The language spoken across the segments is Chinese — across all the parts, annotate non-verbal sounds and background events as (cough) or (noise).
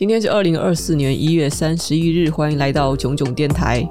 今天是二零二四年一月三十一日，欢迎来到囧囧电台。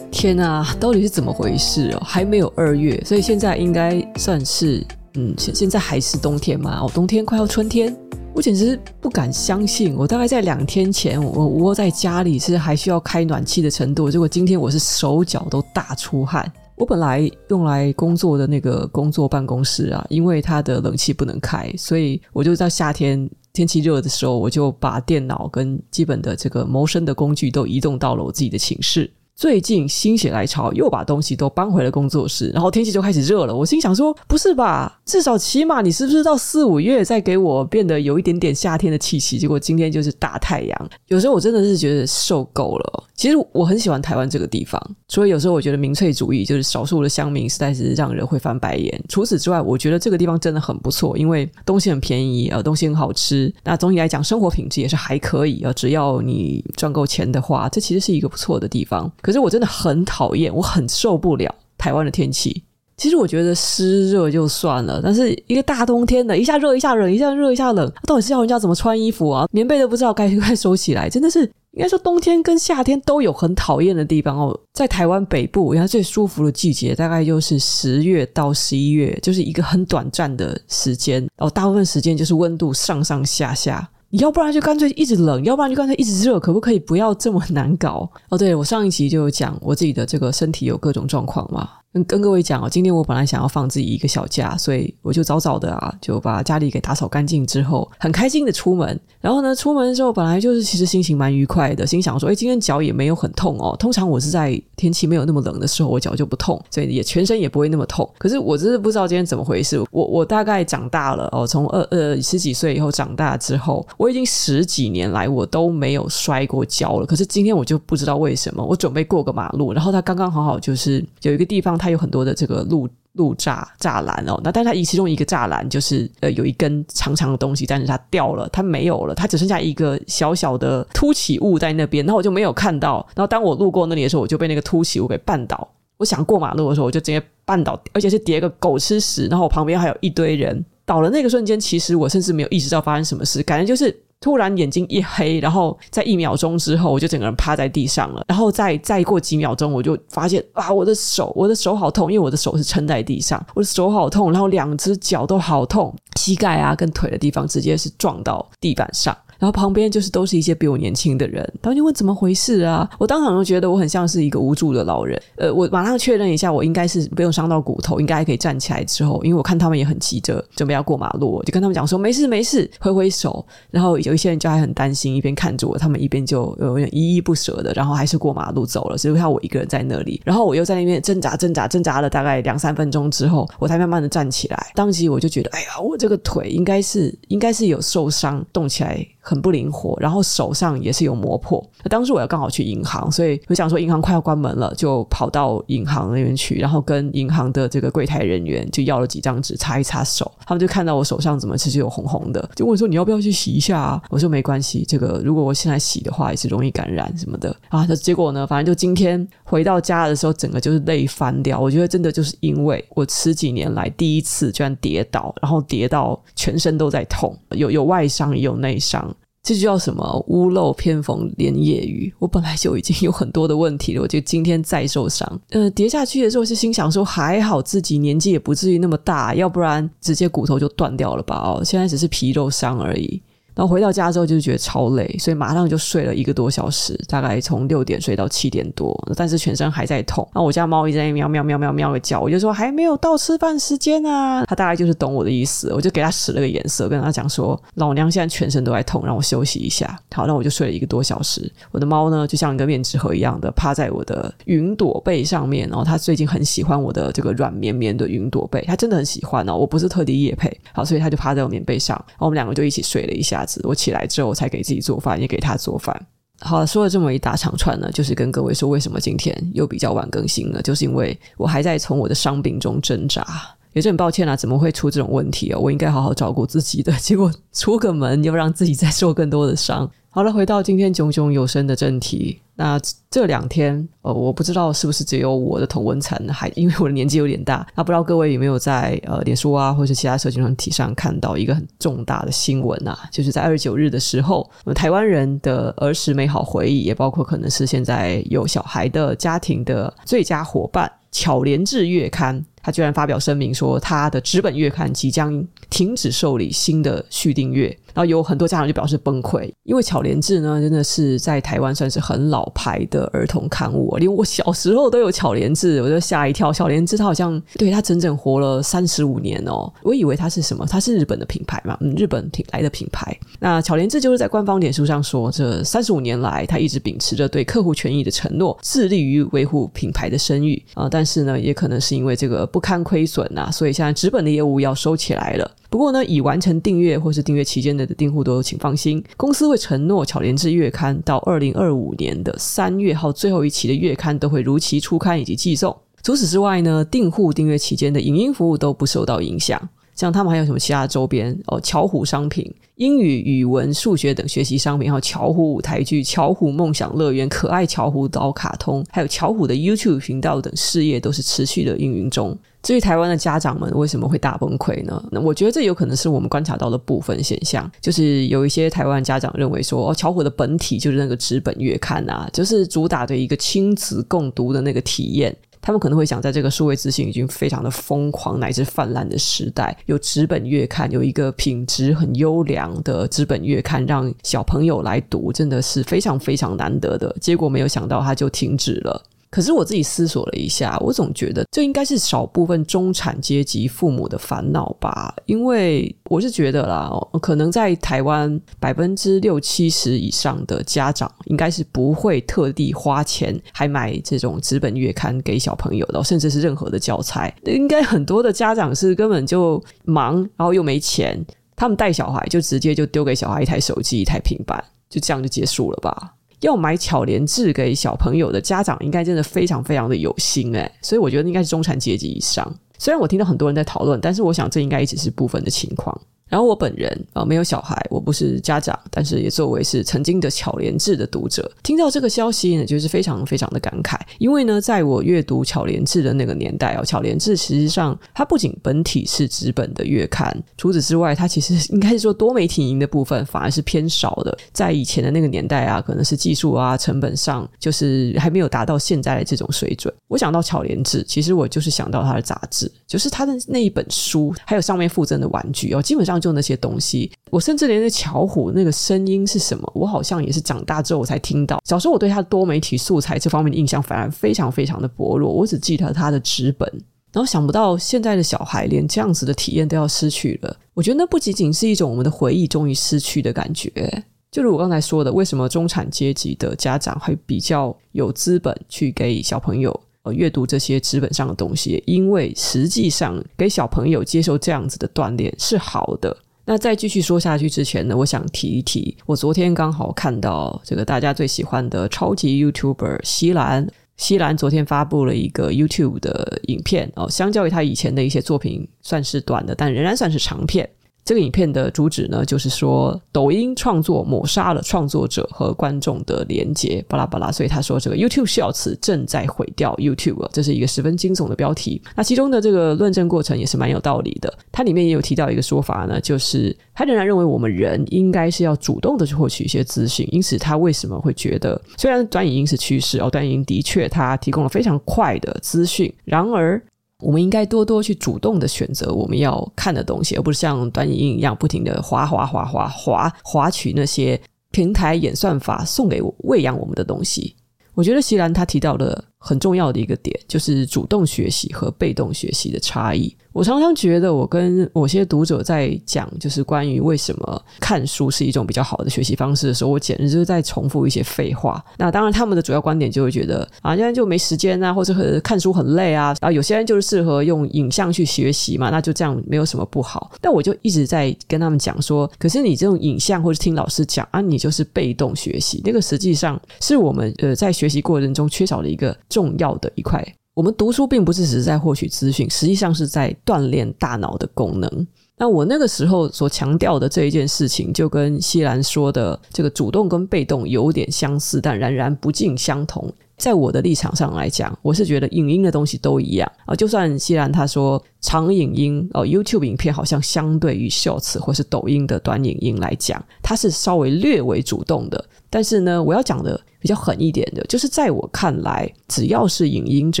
天啊，到底是怎么回事哦？还没有二月，所以现在应该算是嗯，现现在还是冬天嘛？哦，冬天快要春天，我简直不敢相信，我大概在两天前，我窝在家里是还需要开暖气的程度，结果今天我是手脚都大出汗。我本来用来工作的那个工作办公室啊，因为它的冷气不能开，所以我就在夏天天气热的时候，我就把电脑跟基本的这个谋生的工具都移动到了我自己的寝室。最近心血来潮，又把东西都搬回了工作室，然后天气就开始热了。我心想说：“不是吧？至少起码你是不是到四五月再给我变得有一点点夏天的气息？”结果今天就是大太阳。有时候我真的是觉得受够了。其实我很喜欢台湾这个地方，所以有时候我觉得民粹主义就是少数的乡民实在是让人会翻白眼。除此之外，我觉得这个地方真的很不错，因为东西很便宜啊，东西很好吃。那总体来讲，生活品质也是还可以啊，只要你赚够钱的话，这其实是一个不错的地方。可是我真的很讨厌，我很受不了台湾的天气。其实我觉得湿热就算了，但是一个大冬天的，一下热一下冷，一下热一下冷，到底是要人家怎么穿衣服啊？棉被都不知道该不该收起来，真的是应该说冬天跟夏天都有很讨厌的地方哦。在台湾北部，应该最舒服的季节大概就是十月到十一月，就是一个很短暂的时间，然后大部分时间就是温度上上下下。你要不然就干脆一直冷，要不然就干脆一直热，可不可以不要这么难搞？哦，对，我上一集就讲我自己的这个身体有各种状况嘛。跟跟各位讲哦，今天我本来想要放自己一个小假，所以我就早早的啊，就把家里给打扫干净之后，很开心的出门。然后呢，出门的时候本来就是其实心情蛮愉快的，心想说，哎，今天脚也没有很痛哦。通常我是在天气没有那么冷的时候，我脚就不痛，所以也全身也不会那么痛。可是我真是不知道今天怎么回事。我我大概长大了哦，从二呃十几岁以后长大之后，我已经十几年来我都没有摔过跤了。可是今天我就不知道为什么，我准备过个马路，然后它刚刚好好就是有一个地方。它有很多的这个路路栅栅栏哦，那但是它一其中一个栅栏就是呃有一根长长的东西，但是它掉了，它没有了，它只剩下一个小小的凸起物在那边，然后我就没有看到。然后当我路过那里的时候，我就被那个凸起物给绊倒。我想过马路的时候，我就直接绊倒，而且是跌个狗吃屎。然后我旁边还有一堆人倒了。那个瞬间，其实我甚至没有意识到发生什么事，感觉就是。突然眼睛一黑，然后在一秒钟之后，我就整个人趴在地上了。然后再再过几秒钟，我就发现啊，我的手，我的手好痛，因为我的手是撑在地上，我的手好痛，然后两只脚都好痛，膝盖啊跟腿的地方直接是撞到地板上。然后旁边就是都是一些比我年轻的人，他们就问怎么回事啊？我当场就觉得我很像是一个无助的老人。呃，我马上确认一下，我应该是不用伤到骨头，应该还可以站起来。之后，因为我看他们也很急着准备要过马路，我就跟他们讲说没事没事，挥挥手。然后有一些人就还很担心，一边看着我，他们一边就有点依依不舍的，然后还是过马路走了，只留下我一个人在那里。然后我又在那边挣扎挣扎挣扎了大概两三分钟之后，我才慢慢的站起来。当时我就觉得，哎呀，我这个腿应该是应该是有受伤，动起来。很不灵活，然后手上也是有磨破。那当时我要刚好去银行，所以我想说银行快要关门了，就跑到银行那边去，然后跟银行的这个柜台人员就要了几张纸擦一擦手。他们就看到我手上怎么其实有红红的，就问说，你要不要去洗一下啊？我说没关系，这个如果我现在洗的话也是容易感染什么的啊。那结果呢，反正就今天回到家的时候，整个就是累翻掉。我觉得真的就是因为我十几年来第一次居然跌倒，然后跌到全身都在痛，有有外伤也有内伤。这就叫什么屋漏偏逢连夜雨。我本来就已经有很多的问题了，我就今天再受伤。呃，跌下去的时候是心想说，还好自己年纪也不至于那么大，要不然直接骨头就断掉了吧？哦，现在只是皮肉伤而已。然后回到家之后就是觉得超累，所以马上就睡了一个多小时，大概从六点睡到七点多，但是全身还在痛。然后我家猫一直在喵喵喵喵喵的叫，我就说还没有到吃饭时间啊。它大概就是懂我的意思，我就给它使了个眼色，跟它讲说老娘现在全身都在痛，让我休息一下。好，那我就睡了一个多小时。我的猫呢，就像一个面纸盒一样的趴在我的云朵被上面，然后它最近很喜欢我的这个软绵绵的云朵被，它真的很喜欢哦。我不是特地夜配，好，所以它就趴在我棉被上，然后我们两个就一起睡了一下我起来之后，才给自己做饭，也给他做饭。好了，说了这么一大长串呢，就是跟各位说，为什么今天又比较晚更新了，就是因为我还在从我的伤病中挣扎。也是很抱歉啊，怎么会出这种问题哦？我应该好好照顾自己的，结果出个门又让自己再受更多的伤。好了，回到今天炯炯有声的正题。那这两天，呃，我不知道是不是只有我的同文层，还因为我的年纪有点大。(laughs) 那不知道各位有没有在呃脸书啊，或者是其他社群媒体上看到一个很重大的新闻啊？就是在二十九日的时候，台湾人的儿时美好回忆，也包括可能是现在有小孩的家庭的最佳伙伴——巧连智月刊。他居然发表声明说，他的纸本月刊即将停止受理新的续订阅，然后有很多家长就表示崩溃，因为巧连智呢，真的是在台湾算是很老牌的儿童刊物，连我小时候都有巧连智，我就吓一跳。巧连智它好像对它整整活了三十五年哦，我以为它是什么？它是日本的品牌嘛，嗯，日本品来的品牌。那巧连智就是在官方脸书上说，这三十五年来，他一直秉持着对客户权益的承诺，致力于维护品牌的声誉啊。但是呢，也可能是因为这个。不堪亏损呐，所以现在纸本的业务要收起来了。不过呢，已完成订阅或是订阅期间的订户都请放心，公司会承诺巧连智月刊到二零二五年的三月号最后一期的月刊都会如期出刊以及寄送。除此之外呢，订户订阅期间的影音服务都不受到影响。像他们还有什么其他周边哦？巧虎商品、英语、语文、数学等学习商品，还有巧虎舞台剧、巧虎梦想乐园、可爱巧虎岛卡通，还有巧虎的 YouTube 频道等事业都是持续的运营中。至于台湾的家长们为什么会大崩溃呢？那我觉得这有可能是我们观察到的部分现象，就是有一些台湾家长认为说，哦，巧虎的本体就是那个纸本月刊啊，就是主打的一个亲子共读的那个体验。他们可能会想，在这个数位资讯已经非常的疯狂乃至泛滥的时代，有纸本月刊，有一个品质很优良的纸本月刊，让小朋友来读，真的是非常非常难得的。结果没有想到，它就停止了。可是我自己思索了一下，我总觉得这应该是少部分中产阶级父母的烦恼吧。因为我是觉得啦，可能在台湾百分之六七十以上的家长，应该是不会特地花钱还买这种纸本月刊给小朋友的，甚至是任何的教材。应该很多的家长是根本就忙，然后又没钱，他们带小孩就直接就丢给小孩一台手机、一台平板，就这样就结束了吧。要买巧连智给小朋友的家长，应该真的非常非常的有心诶，所以我觉得应该是中产阶级以上。虽然我听到很多人在讨论，但是我想这应该也只是部分的情况。然后我本人啊、没有小孩，我不是家长，但是也作为是曾经的巧连智的读者，听到这个消息呢，就是非常非常的感慨。因为呢，在我阅读巧连智的那个年代哦，巧连智实际上它不仅本体是纸本的月刊，除此之外，它其实应该是说多媒体营的部分反而是偏少的。在以前的那个年代啊，可能是技术啊成本上就是还没有达到现在的这种水准。我想到巧连智，其实我就是想到它的杂志，就是它的那一本书，还有上面附赠的玩具哦，基本上。就那些东西，我甚至连那巧虎那个声音是什么，我好像也是长大之后我才听到。小时候我对他的多媒体素材这方面的印象反而非常非常的薄弱，我只记得他的纸本。然后想不到现在的小孩连这样子的体验都要失去了，我觉得那不仅仅是一种我们的回忆终于失去的感觉。就如我刚才说的，为什么中产阶级的家长会比较有资本去给小朋友呃阅读这些纸本上的东西？因为实际上给小朋友接受这样子的锻炼是好的。那在继续说下去之前呢，我想提一提，我昨天刚好看到这个大家最喜欢的超级 YouTuber 西兰，西兰昨天发布了一个 YouTube 的影片哦，相较于他以前的一些作品，算是短的，但仍然算是长片。这个影片的主旨呢，就是说抖音创作抹杀了创作者和观众的连接，巴拉巴拉。所以他说这个 YouTube Shorts 正在毁掉 YouTube，这是一个十分惊悚的标题。那其中的这个论证过程也是蛮有道理的。它里面也有提到一个说法呢，就是他仍然认为我们人应该是要主动的去获取一些资讯。因此，他为什么会觉得，虽然短影音是趋势哦，短影音的确它提供了非常快的资讯，然而。我们应该多多去主动的选择我们要看的东西，而不是像短影音一样不停的滑滑滑滑滑滑取那些平台演算法送给我喂养我们的东西。我觉得席兰他提到的很重要的一个点，就是主动学习和被动学习的差异。我常常觉得，我跟某些读者在讲，就是关于为什么看书是一种比较好的学习方式的时候，我简直就是在重复一些废话。那当然，他们的主要观点就会觉得啊，现在就没时间啊，或者看书很累啊。然后有些人就是适合用影像去学习嘛，那就这样没有什么不好。但我就一直在跟他们讲说，可是你这种影像或者听老师讲啊，你就是被动学习，那个实际上是我们呃在学习过程中缺少的一个重要的一块。我们读书并不是只是在获取资讯，实际上是在锻炼大脑的功能。那我那个时候所强调的这一件事情，就跟西兰说的这个主动跟被动有点相似，但然然不尽相同。在我的立场上来讲，我是觉得影音的东西都一样啊。就算西兰他说长影音哦，YouTube 影片好像相对于 Shorts 或是抖音的短影音来讲，它是稍微略为主动的。但是呢，我要讲的比较狠一点的，就是在我看来，只要是影音，只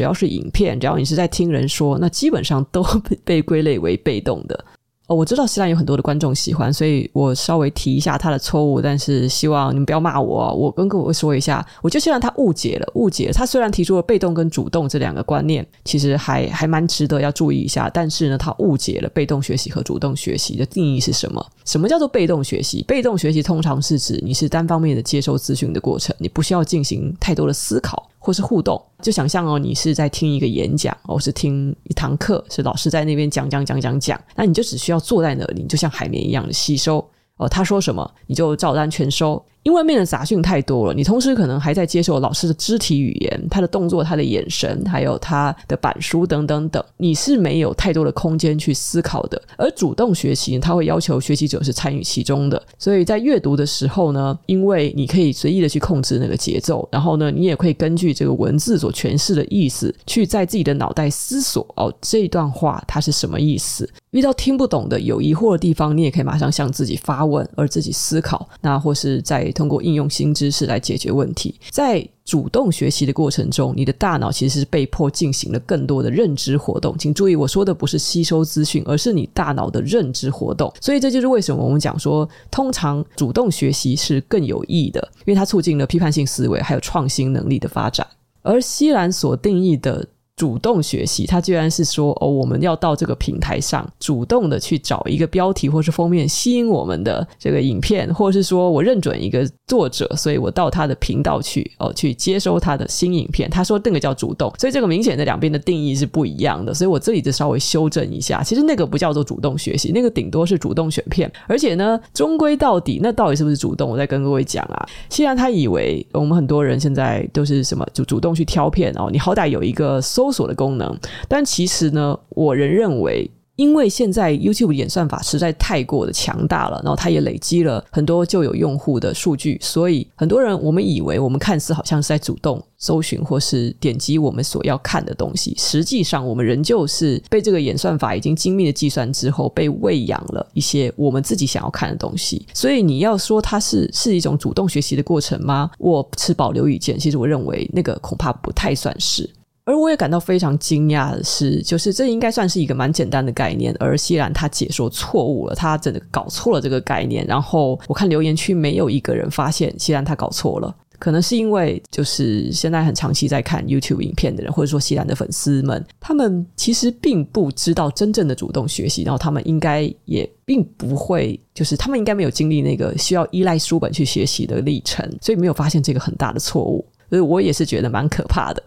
要是影片，只要你是在听人说，那基本上都 (laughs) 被归类为被动的。哦，我知道希兰有很多的观众喜欢，所以我稍微提一下他的错误，但是希望你们不要骂我。我跟各位说一下，我就希望他误解了，误解了。他虽然提出了被动跟主动这两个观念，其实还还蛮值得要注意一下，但是呢，他误解了被动学习和主动学习的定义是什么？什么叫做被动学习？被动学习通常是指你是单方面的接收资讯的过程，你不需要进行太多的思考。或是互动，就想象哦，你是在听一个演讲，或是听一堂课，是老师在那边讲讲讲讲讲，那你就只需要坐在那里，你就像海绵一样的吸收。哦，他说什么你就照单全收。因为外面的杂讯太多了，你同时可能还在接受老师的肢体语言、他的动作、他的眼神，还有他的板书等等等，你是没有太多的空间去思考的。而主动学习，他会要求学习者是参与其中的，所以在阅读的时候呢，因为你可以随意的去控制那个节奏，然后呢，你也可以根据这个文字所诠释的意思，去在自己的脑袋思索哦，这段话它是什么意思。遇到听不懂的、有疑惑的地方，你也可以马上向自己发问，而自己思考，那或是在。通过应用新知识来解决问题，在主动学习的过程中，你的大脑其实是被迫进行了更多的认知活动。请注意，我说的不是吸收资讯，而是你大脑的认知活动。所以这就是为什么我们讲说，通常主动学习是更有益的，因为它促进了批判性思维还有创新能力的发展。而西兰所定义的。主动学习，他居然是说哦，我们要到这个平台上主动的去找一个标题或是封面吸引我们的这个影片，或者是说我认准一个作者，所以我到他的频道去哦，去接收他的新影片。他说那个叫主动，所以这个明显的两边的定义是不一样的。所以我这里就稍微修正一下，其实那个不叫做主动学习，那个顶多是主动选片。而且呢，终归到底，那到底是不是主动？我再跟各位讲啊。既然他以为我们很多人现在都是什么就主动去挑片哦，你好歹有一个搜。搜索的功能，但其实呢，我仍认为，因为现在 YouTube 演算法实在太过的强大了，然后它也累积了很多旧有用户的数据，所以很多人我们以为我们看似好像是在主动搜寻或是点击我们所要看的东西，实际上我们仍旧是被这个演算法已经精密的计算之后，被喂养了一些我们自己想要看的东西。所以你要说它是是一种主动学习的过程吗？我持保留意见。其实我认为那个恐怕不太算是。而我也感到非常惊讶的是，就是这应该算是一个蛮简单的概念，而西兰他解说错误了，他真的搞错了这个概念。然后我看留言区没有一个人发现西兰他搞错了，可能是因为就是现在很长期在看 YouTube 影片的人，或者说西兰的粉丝们，他们其实并不知道真正的主动学习，然后他们应该也并不会，就是他们应该没有经历那个需要依赖书本去学习的历程，所以没有发现这个很大的错误。所以我也是觉得蛮可怕的。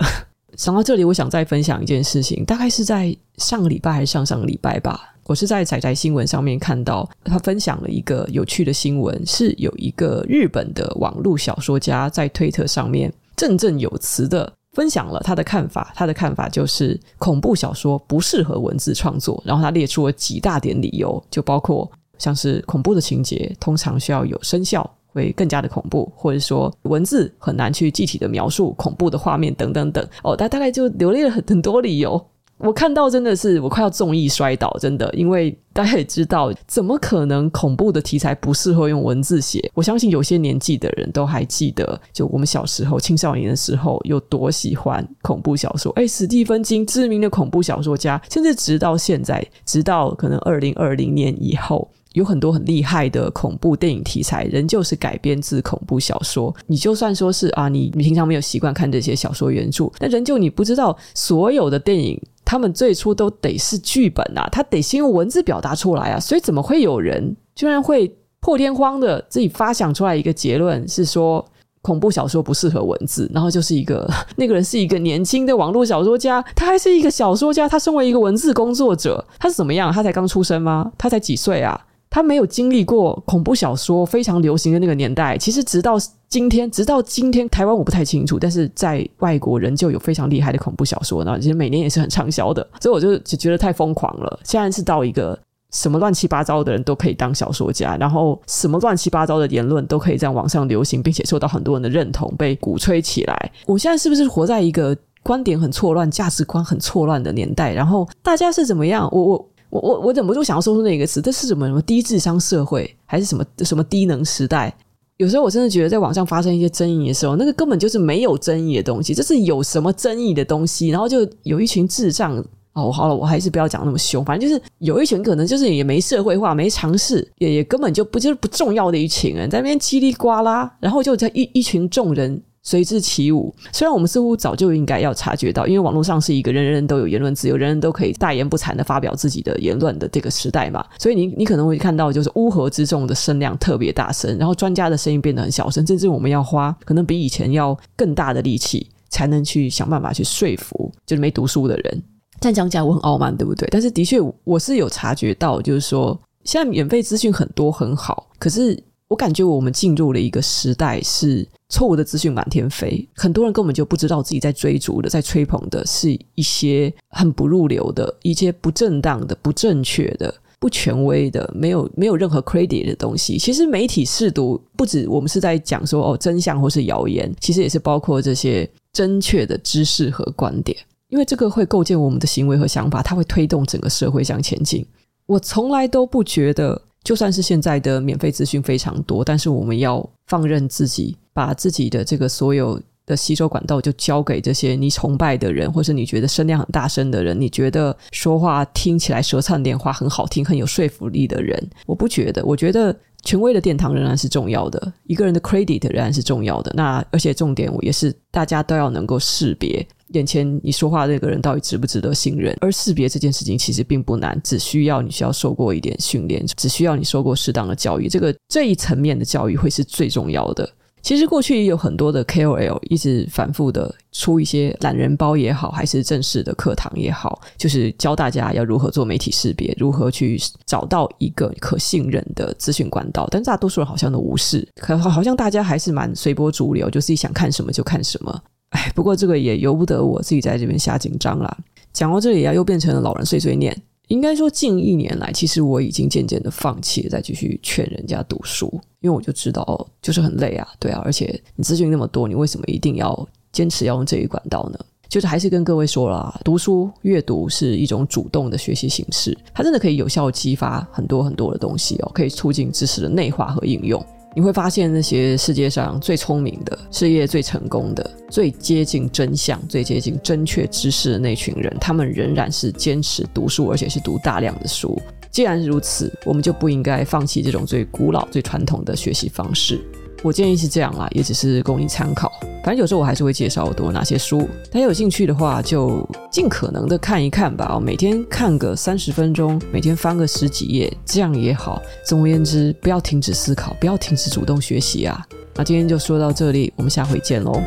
想到这里，我想再分享一件事情，大概是在上个礼拜还是上上个礼拜吧。我是在仔仔新闻上面看到他分享了一个有趣的新闻，是有一个日本的网络小说家在推特上面振振有词的分享了他的看法。他的看法就是恐怖小说不适合文字创作，然后他列出了几大点理由，就包括像是恐怖的情节通常需要有声效。会更加的恐怖，或者说文字很难去具体的描述恐怖的画面等等等。哦，他大概就罗列了很很多理由。我看到真的是我快要重意摔倒，真的，因为大家也知道，怎么可能恐怖的题材不适合用文字写？我相信有些年纪的人都还记得，就我们小时候、青少年的时候有多喜欢恐怖小说。哎，史蒂芬金，知名的恐怖小说家，甚至直到现在，直到可能二零二零年以后。有很多很厉害的恐怖电影题材，仍旧是改编自恐怖小说。你就算说是啊，你你平常没有习惯看这些小说原著，但仍旧你不知道，所有的电影他们最初都得是剧本啊，他得先用文字表达出来啊。所以怎么会有人居然会破天荒的自己发想出来一个结论，是说恐怖小说不适合文字？然后就是一个 (laughs) 那个人是一个年轻的网络小说家，他还是一个小说家，他身为一个文字工作者，他是怎么样？他才刚出生吗？他才几岁啊？他没有经历过恐怖小说非常流行的那个年代，其实直到今天，直到今天，台湾我不太清楚，但是在外国仍旧有非常厉害的恐怖小说，然后其实每年也是很畅销的，所以我就就觉得太疯狂了。现在是到一个什么乱七八糟的人都可以当小说家，然后什么乱七八糟的言论都可以在网上流行，并且受到很多人的认同，被鼓吹起来。我现在是不是活在一个观点很错乱、价值观很错乱的年代？然后大家是怎么样？我我。我我我忍不住想要说出那个词，这是什么什么低智商社会，还是什么什么低能时代？有时候我真的觉得，在网上发生一些争议的时候，那个根本就是没有争议的东西，这是有什么争议的东西？然后就有一群智障哦，好了，我还是不要讲那么凶，反正就是有一群可能就是也没社会化、没尝试，也也根本就不就是不重要的一群人，在那边叽里呱啦，然后就在一一群众人。随之起舞。虽然我们似乎早就应该要察觉到，因为网络上是一个人人都有言论自由，人人都可以大言不惭的发表自己的言论的这个时代嘛。所以你你可能会看到，就是乌合之众的声量特别大声，然后专家的声音变得很小声，甚至我们要花可能比以前要更大的力气，才能去想办法去说服就是没读书的人。这样讲起来我很傲慢，对不对？但是的确我是有察觉到，就是说现在免费资讯很多很好，可是我感觉我们进入了一个时代是。错误的资讯满天飞，很多人根本就不知道自己在追逐的、在吹捧的是一些很不入流的、一些不正当的、不正确的、不权威的、没有没有任何 credit 的东西。其实媒体试读不止我们是在讲说哦真相或是谣言，其实也是包括这些正确的知识和观点，因为这个会构建我们的行为和想法，它会推动整个社会向前进。我从来都不觉得，就算是现在的免费资讯非常多，但是我们要放任自己。把自己的这个所有的吸收管道就交给这些你崇拜的人，或是你觉得声量很大声的人，你觉得说话听起来舌灿莲花很好听、很有说服力的人。我不觉得，我觉得权威的殿堂仍然是重要的，一个人的 credit 仍然是重要的。那而且重点，我也是大家都要能够识别眼前你说话的那个人到底值不值得信任。而识别这件事情其实并不难，只需要你需要受过一点训练，只需要你受过适当的教育。这个这一层面的教育会是最重要的。其实过去也有很多的 KOL 一直反复的出一些懒人包也好，还是正式的课堂也好，就是教大家要如何做媒体识别，如何去找到一个可信任的资讯管道。但大多数人好像都无视，可好像大家还是蛮随波逐流，就自己想看什么就看什么。哎，不过这个也由不得我自己在这边瞎紧张啦。讲到这里啊，又变成了老人碎碎念。应该说，近一年来，其实我已经渐渐的放弃再继续劝人家读书，因为我就知道，就是很累啊，对啊，而且你资讯那么多，你为什么一定要坚持要用这一管道呢？就是还是跟各位说了，啊读书阅读是一种主动的学习形式，它真的可以有效激发很多很多的东西哦，可以促进知识的内化和应用。你会发现，那些世界上最聪明的、事业最成功的、最接近真相、最接近正确知识的那群人，他们仍然是坚持读书，而且是读大量的书。既然如此，我们就不应该放弃这种最古老、最传统的学习方式。我建议是这样啦，也只是供你参考。反正有时候我还是会介绍我读哪些书，大家有兴趣的话就尽可能的看一看吧。每天看个三十分钟，每天翻个十几页，这样也好。总而言之，不要停止思考，不要停止主动学习啊。那今天就说到这里，我们下回见喽。